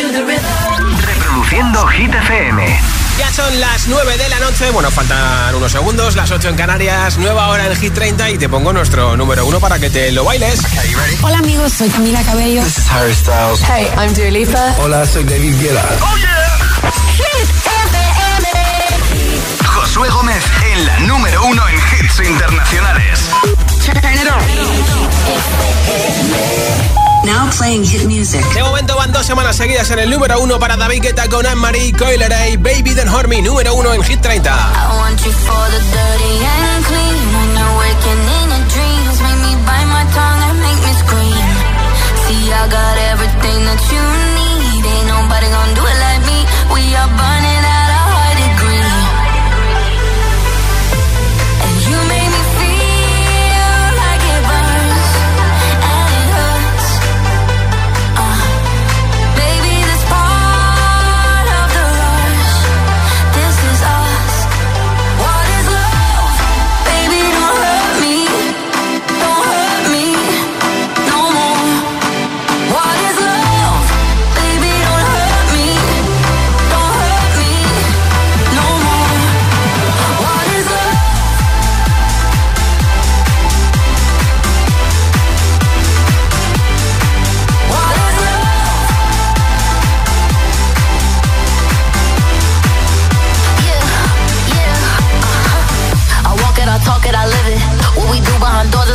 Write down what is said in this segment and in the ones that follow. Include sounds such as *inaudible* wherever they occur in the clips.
Reproduciendo Hit FM. Ya son las 9 de la noche, bueno, faltan unos segundos, las 8 en Canarias, nueva hora en Hit 30 y te pongo nuestro número uno para que te lo bailes. Hola amigos, soy Camila Cabello. This is Harry Styles. Hey, I'm Dua Lipa. Hola, soy David Guetta. ¡Oh, yeah! Hit FM. Josué Gómez en la número uno en hits internacionales. Now playing hit music. De momento van dos semanas seguidas en el número uno para David Guetta con Anne-Marie Coileray, Baby Then Hurt Me, número uno en Hit 30. I want you for the dirty and clean. When you're waking in your dreams, make me bite my tongue and make me scream. See, I got everything that you need. Ain't nobody gonna do it like me. We are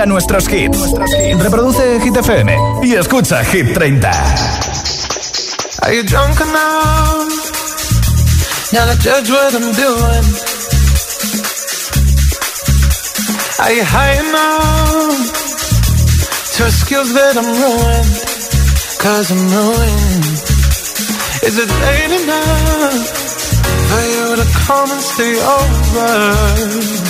ponga nuestros hits. Reproduce Hit FM y escucha Hit 30. Are you drunk enough? Now to judge what I'm doing. Are you high enough to skills that I'm ruined? Cause I'm ruined. Is it late enough for you to come and stay over?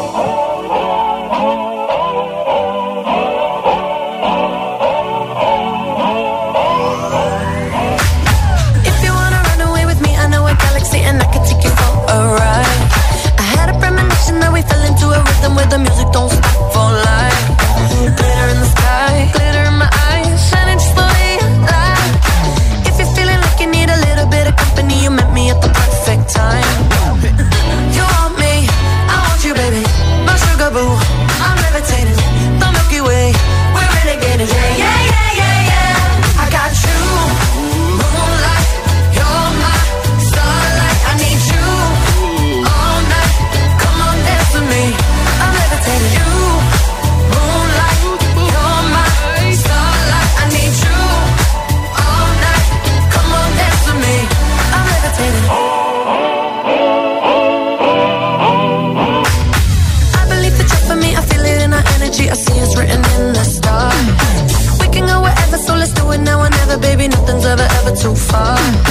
so far.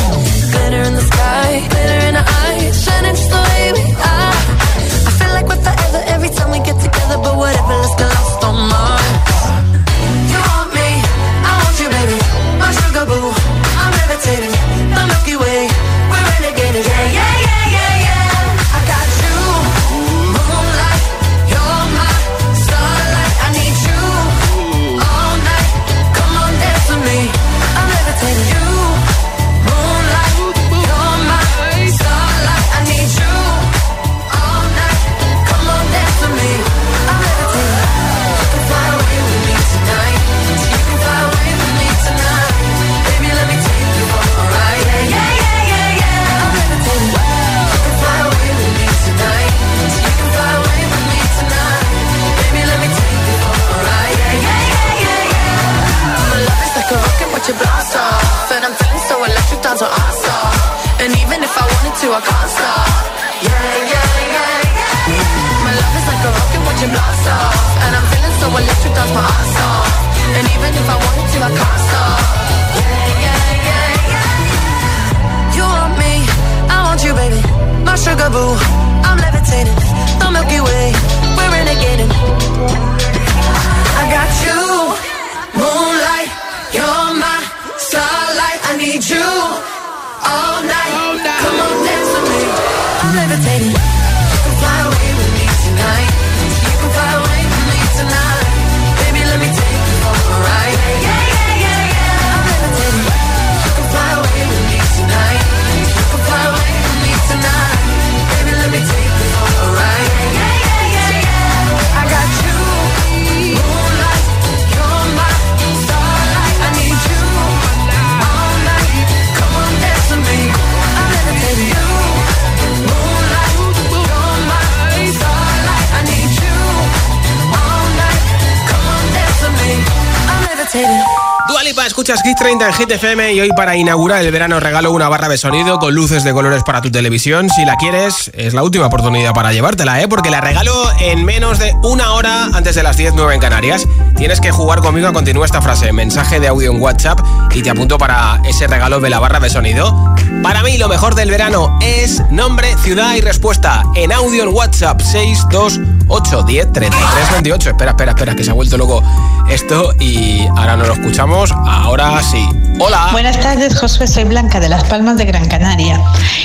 Escuchas Hit 30 en Hit y hoy para inaugurar el verano regalo una barra de sonido con luces de colores para tu televisión. Si la quieres, es la última oportunidad para llevártela, ¿eh? Porque la regalo en menos de una hora antes de las 10, 9 en Canarias. Tienes que jugar conmigo a continuar esta frase, mensaje de audio en WhatsApp y te apunto para ese regalo de la barra de sonido. Para mí lo mejor del verano es nombre, ciudad y respuesta en audio en WhatsApp 628 10 33 28. Espera, espera, espera, que se ha vuelto loco esto y ahora no lo escuchamos. Ahora sí. Hola. Buenas tardes, Josué. Soy Blanca de Las Palmas de Gran Canaria.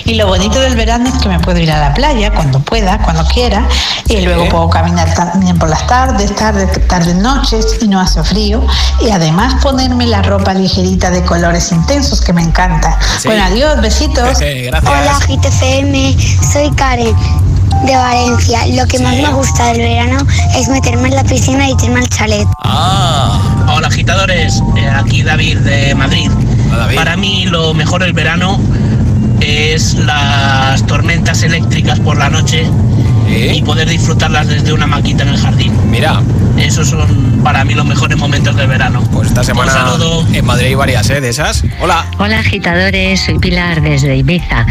Y lo bonito del verano es que me puedo ir a la playa cuando pueda, cuando quiera. Y luego puedo caminar también por las tardes, tardes, tardes, noches y no hace frío. Y además ponerme la ropa ligerita de colores intensos que me encanta. Bueno, adiós, besitos. *laughs* Hola, GTFM. Soy Karen de Valencia. Lo que más me gusta del verano es meterme en la piscina y irme al chalet. Ah, hola agitadores, eh, aquí David de Madrid. Para mí lo mejor del verano es las tormentas eléctricas por la noche y poder disfrutarlas desde una maquita en el jardín. Mira. Esos son para mí los mejores momentos del verano. Pues esta semana en Madrid hay varias, ¿eh? De esas. Hola. Hola agitadores, soy Pilar desde Ibiza.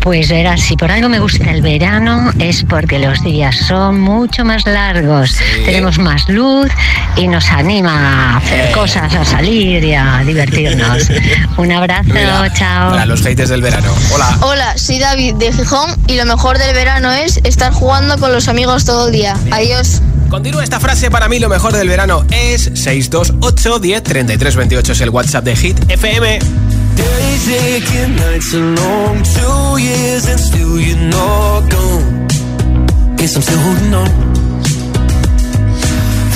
Pues verás, si por algo me gusta el verano es porque los días son mucho más largos, tenemos más luz y nos anima a hacer eh. cosas, a salir y a divertirnos. *laughs* Un abrazo, chao. Para los haters del verano. Hola. Hola, soy David de Gijón y lo mejor del verano es estar jugando con los amigos todo el día. Adiós. Continúa esta frase, para mí lo mejor del verano es 628 10 33 28 es el WhatsApp de Hit FM. Days aching, nights are long, two years and still you're not gone. Guess I'm still holding on.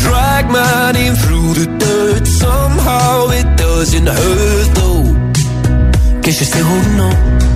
Drag my name through the dirt, somehow it doesn't hurt though. Guess you're still holding on.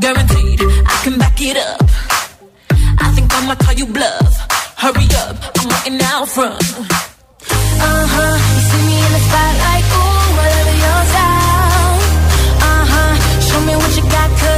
guaranteed I can back it up. I think I'ma call you bluff. Hurry up, I'm waiting out front. Uh huh, you see me in the spotlight, ooh, over your style. Uh huh, show me what you got, cause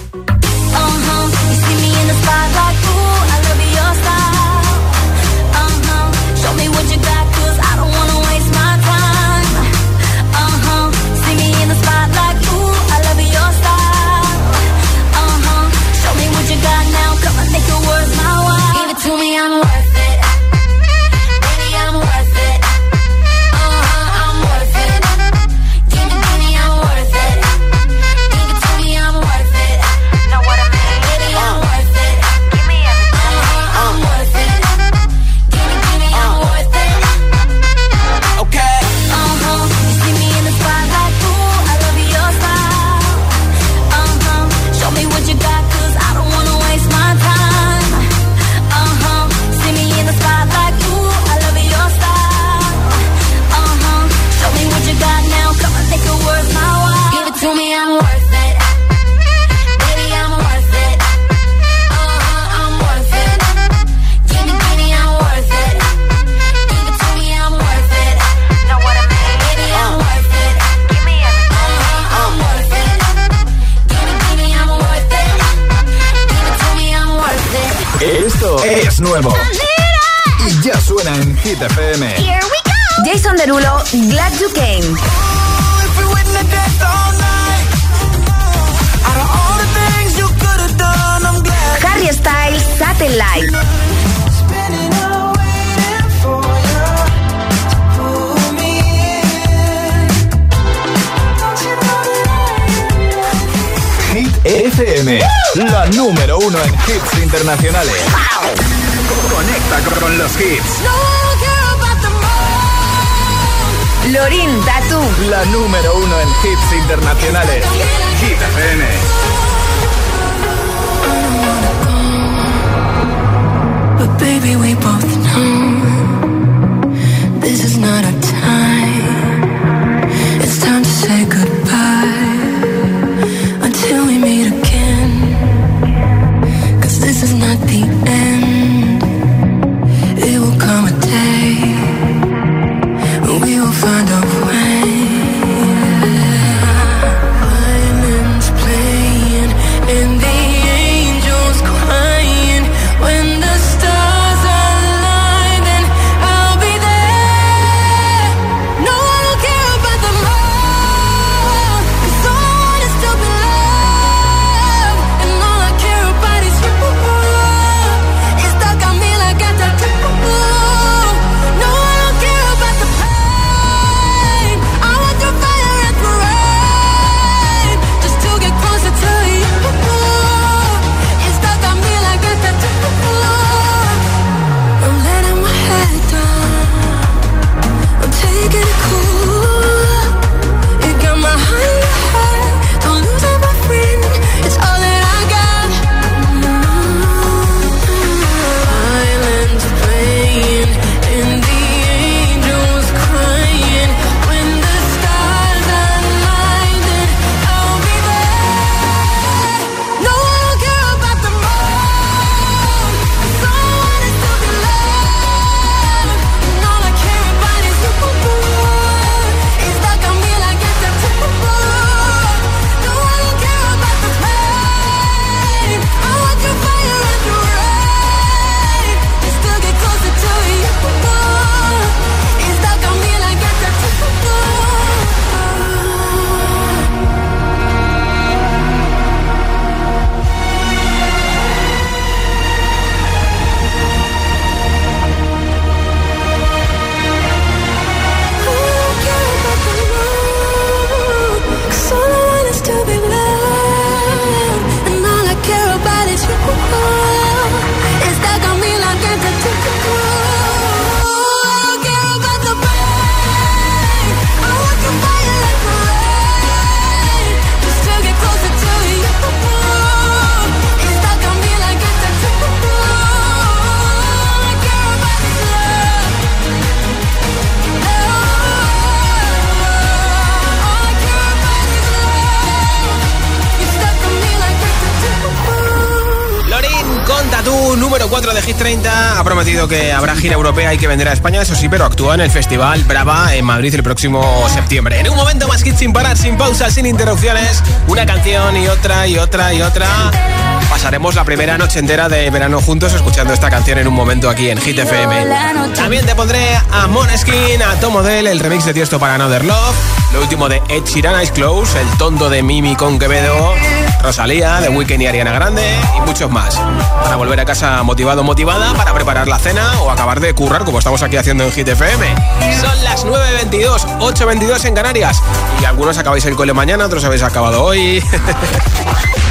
Uno en hits internacionales. Conecta con los hits. Lorin, Tatu. La número uno en hits internacionales. Hit FM. But baby, we both know this is not our 30 ha prometido que habrá gira europea y que vendrá a España, eso sí, pero actúa en el Festival Brava en Madrid el próximo septiembre. En un momento más hit sin parar, sin pausas, sin interrupciones, una canción y otra y otra y otra. Pasaremos la primera noche entera de verano juntos escuchando esta canción en un momento aquí en Hit FM. También te pondré a Moneskin, a Tom Odell, el remix de Tiesto para Another Love, lo último de Ed Sheeran, Eyes Close, el tonto de Mimi con Quevedo, Rosalía, de Weekend y Ariana Grande y muchos más. Para volver a casa motivado motivada, para preparar la cena o acabar de currar como estamos aquí haciendo en Hit FM. Son las 9.22, 8.22 en Canarias. Y algunos acabáis el cole mañana, otros habéis acabado hoy. *laughs*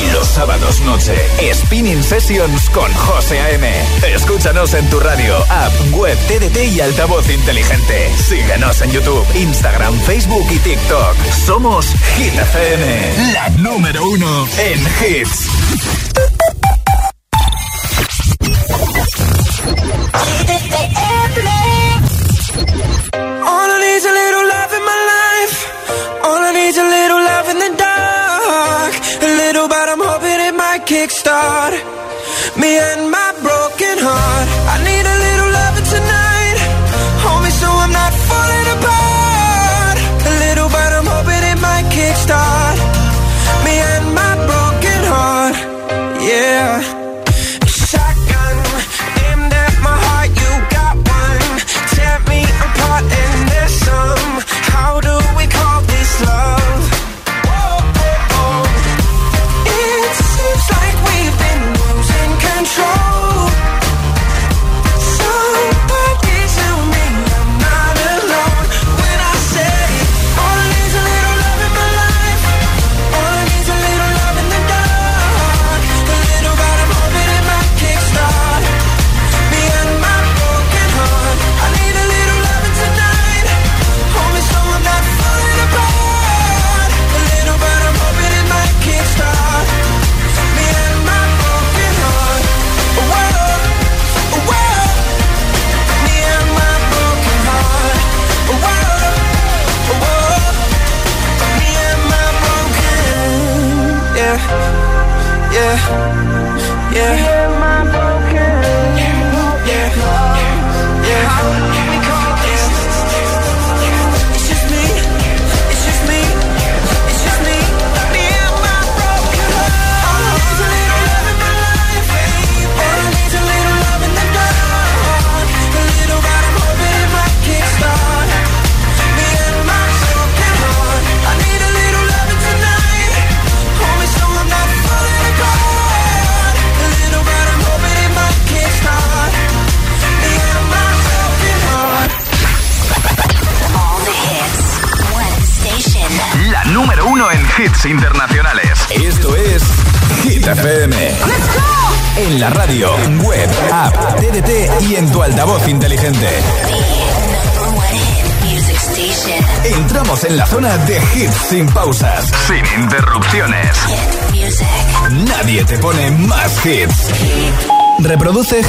Los sábados noche, Spinning Sessions con José A.M. Escúchanos en tu radio, app, web, TDT y altavoz inteligente. Síguenos en YouTube, Instagram, Facebook y TikTok. Somos Hit FM, la número uno en hits. All I a little love in my life. All I a little love in the dark. But I'm hoping it might kickstart me and my broken heart. I need a little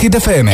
Hit FM.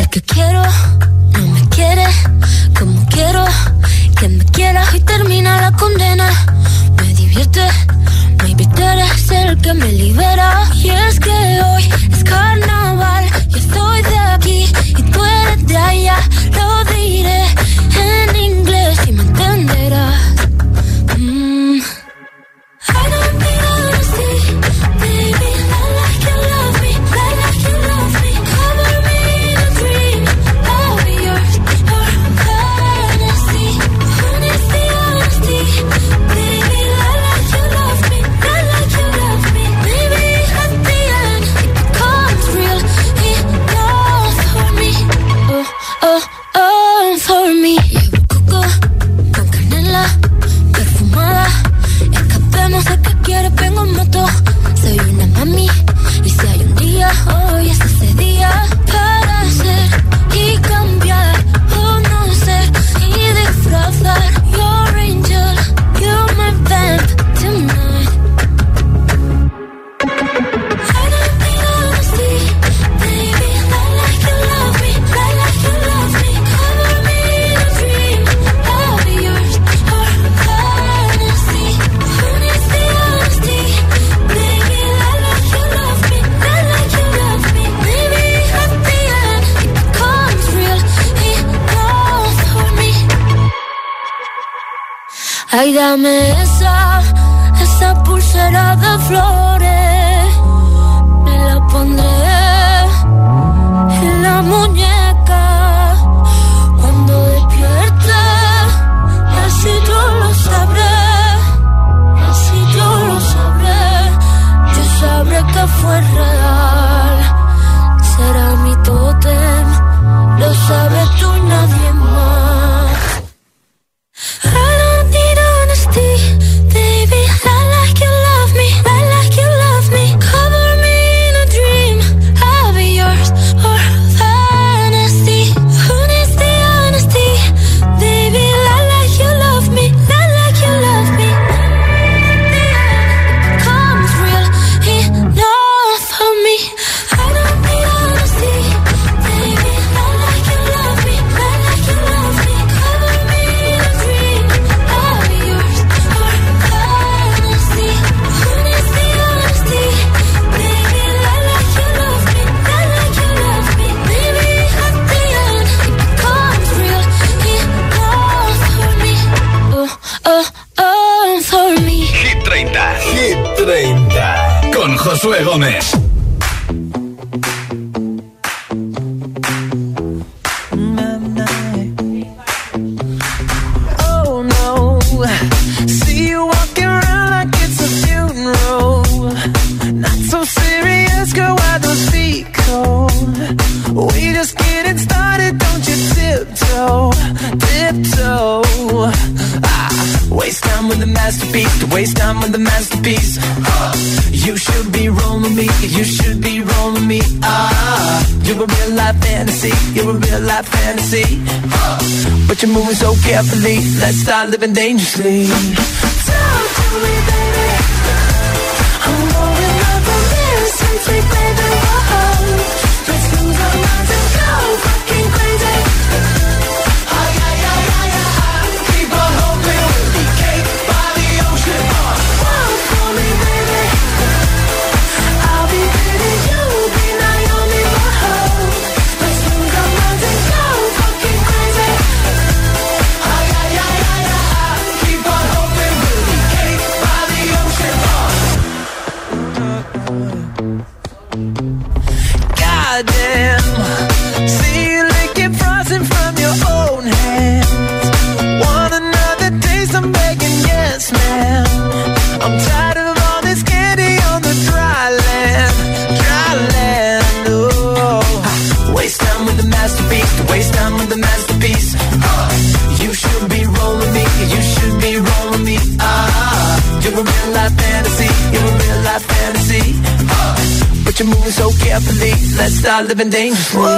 Living dangerously.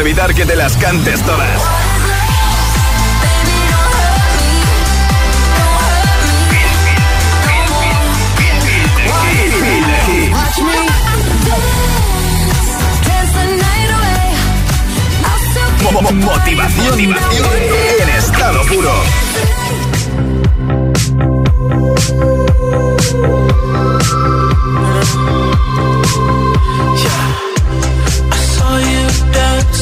evitar que te las cantes todas. Motivación, motivación en estado puro. Yeah. I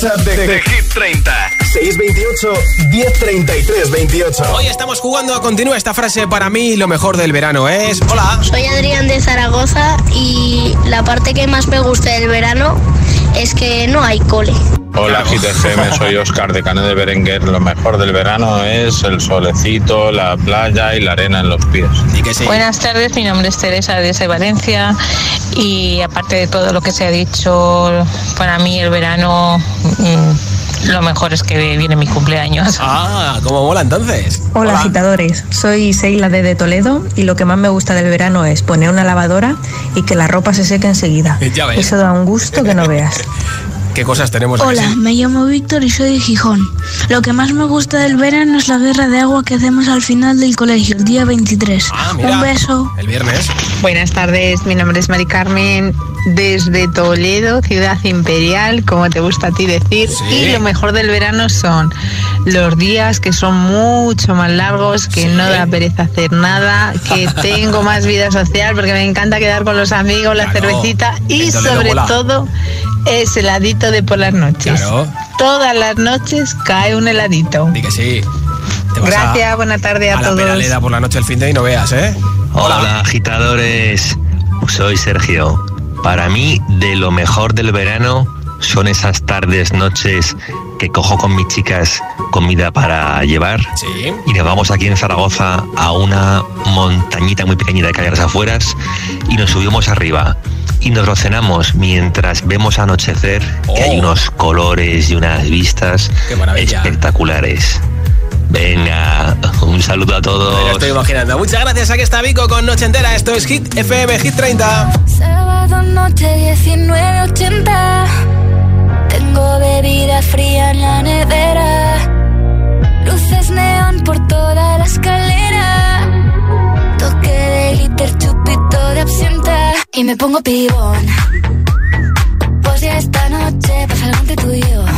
WhatsApp de, de Hit 30. 628 1033 28. Hoy estamos jugando a continúa esta frase. Para mí, lo mejor del verano es. Hola. Soy Adrián de Zaragoza y la parte que más me gusta del verano es que no hay cole. Hola GTFM, soy Oscar de Cane de Berenguer. Lo mejor del verano es el solecito, la playa y la arena en los pies. Buenas tardes, mi nombre es Teresa de Valencia y aparte de todo lo que se ha dicho, para mí el verano mm, lo mejor es que viene mi cumpleaños. *laughs* Ah, ¿cómo mola entonces? Hola, agitadores, soy Seila de, de Toledo y lo que más me gusta del verano es poner una lavadora y que la ropa se seque enseguida. Ya ves. Eso da un gusto que no veas. *laughs* ¿Qué cosas tenemos aquí? Hola, me llamo Víctor y soy de Gijón. Lo que más me gusta del verano es la guerra de agua que hacemos al final del colegio, el día 23. Ah, mira, Un beso. El viernes. Buenas tardes, mi nombre es Mari Carmen desde Toledo, ciudad imperial, como te gusta a ti decir. Y lo mejor del verano son los días que son mucho más largos, que no da pereza hacer nada, que *laughs* tengo más vida social porque me encanta quedar con los amigos, la cervecita y sobre todo es heladito de por las noches. Claro. Todas las noches cae un heladito. Di que sí. Gracias, a- buena tarde a, a la todos. pedalera por la noche el fin de y no veas, ¿eh? Hola. agitadores. Soy Sergio. Para mí, de lo mejor del verano son esas tardes, noches que cojo con mis chicas comida para llevar. Y nos vamos aquí en Zaragoza a una montañita muy pequeñita a las afueras y nos subimos arriba y nos lo cenamos mientras vemos anochecer que hay unos colores y unas vistas espectaculares. Venga, saludo a Me lo todos. estoy imaginando. Muchas gracias. Aquí está Vico con Noche Entera. Esto es Hit FM, Hit 30. Sábado noche 1980 Tengo bebida fría en la nevera Luces neón por toda la escalera Toque de glitter, chupito de absenta Y me pongo pibón Pues ya esta noche pasa algo entre tú y yo Gotas de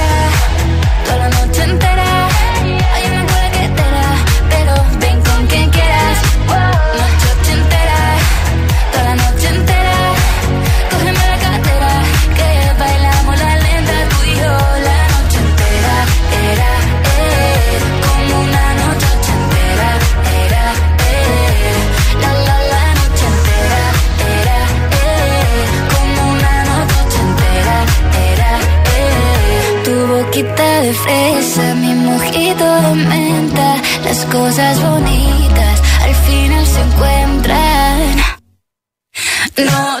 fresa, mi mojito de menta. Las cosas bonitas al final se encuentran. Noche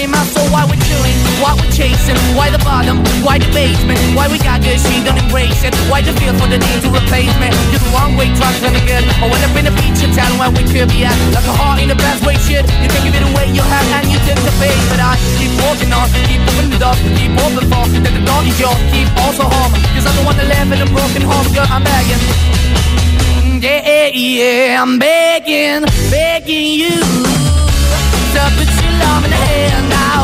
be my soul. Why we're chilling, why we're chasing, why the bottom, why the basement, why we got good, she don't embrace it. Why the feel for the need to replace me? You're the wrong way, trying to good. I went up in a feature town where we could be at. Like a heart in the best way, shit. You can give it away, you have, and you took the bait. But I keep walking on, keep moving it up, keep open for that the door is yours, keep also home. Cause I'm the one that live in a broken home, girl, I'm begging. Yeah, yeah, I'm begging, begging you to put your love in the hand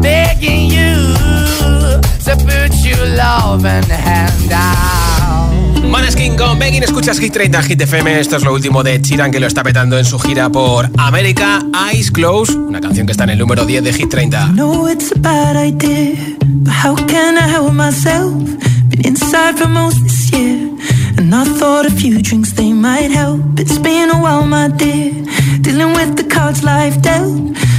begging you to put your loving hand out. Maneskin con Begging, escuchas Hit 30 Hit FM. Esto es lo último de Chiran que lo está petando en su gira por América. Eyes Close, una canción que está en el número 10 de Hit 30. know it's a bad idea, but how can I help myself? Been inside for most this year, and I thought a few drinks they might help. It's been a while, my dear, dealing with the cards life dealt.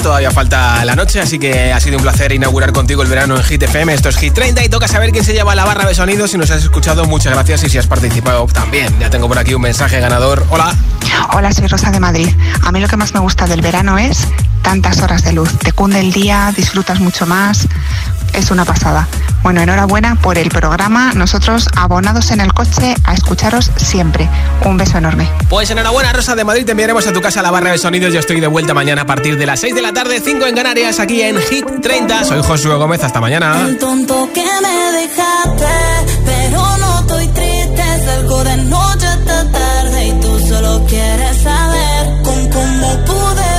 todavía falta la noche, así que ha sido un placer inaugurar contigo el verano en Hit FM. Esto es Hit 30 y toca saber quién se lleva la barra de sonido. Si nos has escuchado, muchas gracias y si has participado también. Ya tengo por aquí un mensaje ganador. Hola. Hola, soy Rosa de Madrid. A mí lo que más me gusta del verano es tantas horas de luz. Te cunde el día, disfrutas mucho más. Es una pasada. Bueno, enhorabuena por el programa. Nosotros abonados en el coche a escucharos siempre. Un beso enorme. Pues enhorabuena, Rosa de Madrid. Te enviaremos a tu casa la barra de sonido. Yo estoy de vuelta mañana a partir de las 6 de la tarde, 5 en Canarias, aquí en Hit 30. Soy Josué Gómez. Hasta mañana. El tonto que me dejaste, pero no estoy triste. Salgo de noche hasta tarde y tú solo quieres saber con cómo pude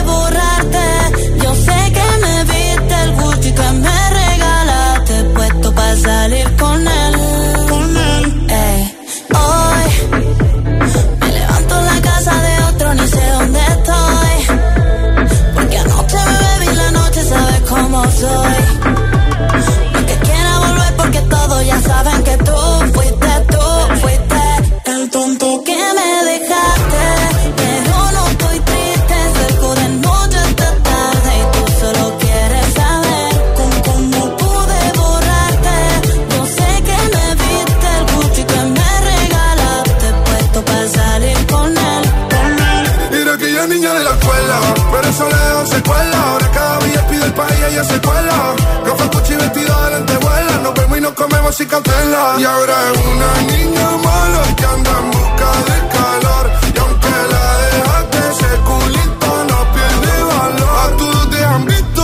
Y ahora es una niña mala que anda en busca de calor. Y aunque la dejaste, ese culito no pierde valor. A todos te han visto.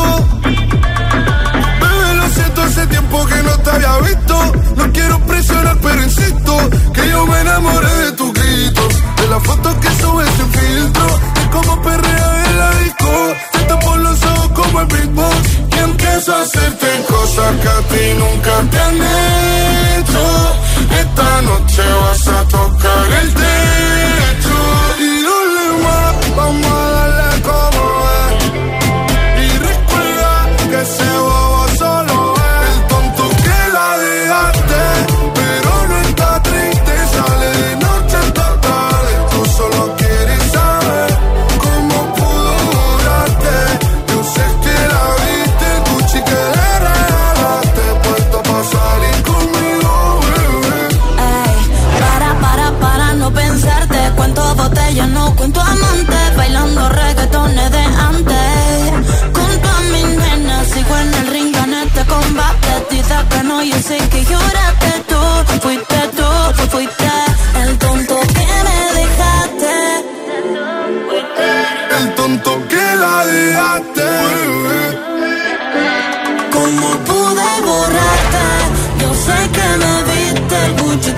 Bebé, lo siento, hace tiempo que no te había visto. No quiero presionar, pero insisto que yo me enamoré de tus gritos. De las fotos que subes sin filtro. De cómo perrea en la disco. Te tapo los ojos como el Big Boss. Y empiezo a hacerte cosas que a ti nunca te han hecho. Esta noche vas a tocar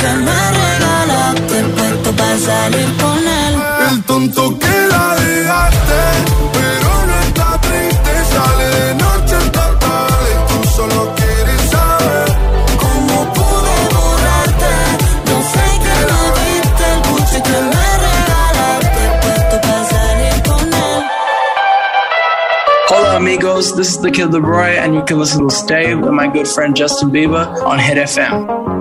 que me regalaste, puesto para salir con él. El tonto que la dejaste, pero no está triste, sale de noche tú solo quieres saber cómo pude borrarte. No sé que el buche que me. Hola amigos, this is the Kid LeRoy and you can listen to Stay with my good friend Justin Bieber on Hit FM.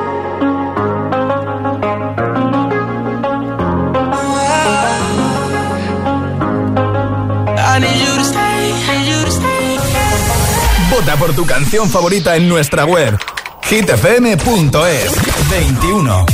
Por tu canción favorita en nuestra web hitfm.es 21.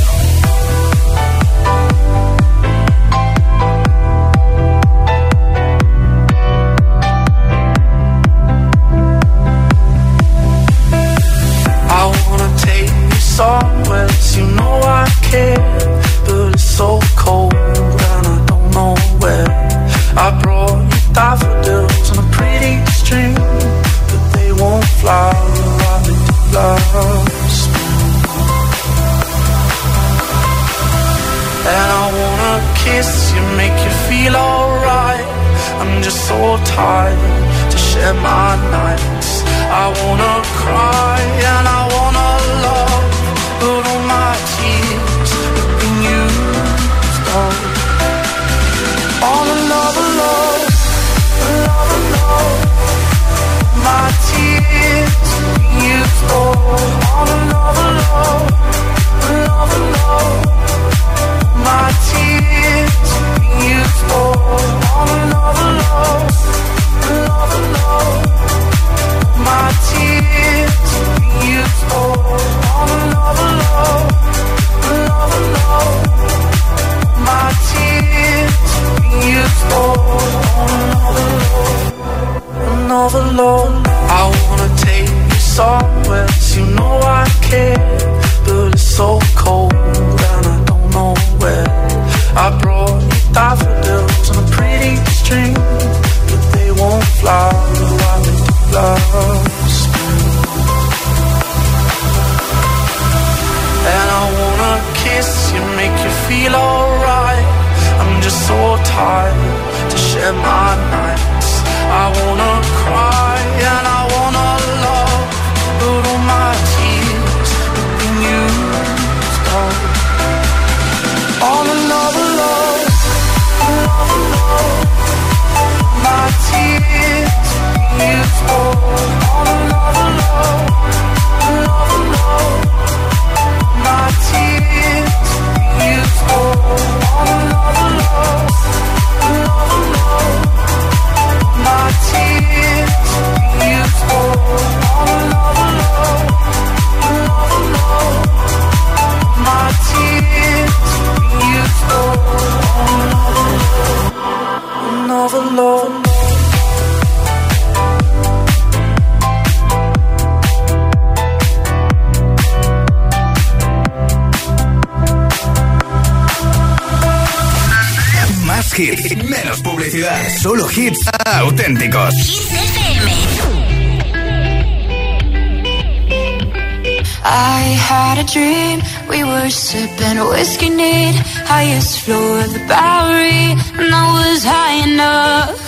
I had a dream, we were sipping whiskey neat, highest floor of the Bowery, and I was high enough.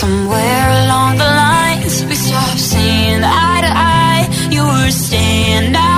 Somewhere along the lines, we stopped seeing eye to eye. You were staying out.